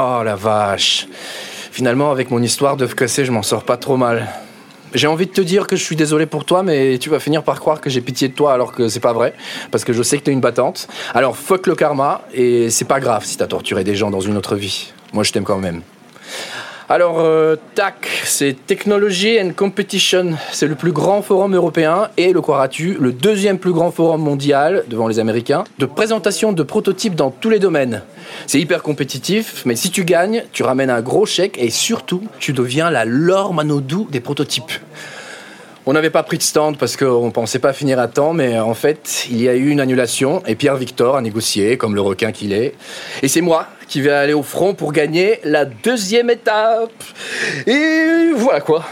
Oh la vache. Finalement, avec mon histoire d'œuf cassé, je m'en sors pas trop mal. J'ai envie de te dire que je suis désolé pour toi, mais tu vas finir par croire que j'ai pitié de toi alors que c'est pas vrai, parce que je sais que t'es une battante. Alors fuck le karma, et c'est pas grave si t'as torturé des gens dans une autre vie. Moi je t'aime quand même. Alors, euh, TAC, c'est Technology and Competition. C'est le plus grand forum européen et, le croiras-tu, le deuxième plus grand forum mondial, devant les Américains, de présentation de prototypes dans tous les domaines. C'est hyper compétitif, mais si tu gagnes, tu ramènes un gros chèque et surtout, tu deviens la Laure Manodou des prototypes. On n'avait pas pris de stand parce qu'on pensait pas finir à temps, mais en fait, il y a eu une annulation et Pierre Victor a négocié, comme le requin qu'il est. Et c'est moi qui vais aller au front pour gagner la deuxième étape. Et voilà quoi.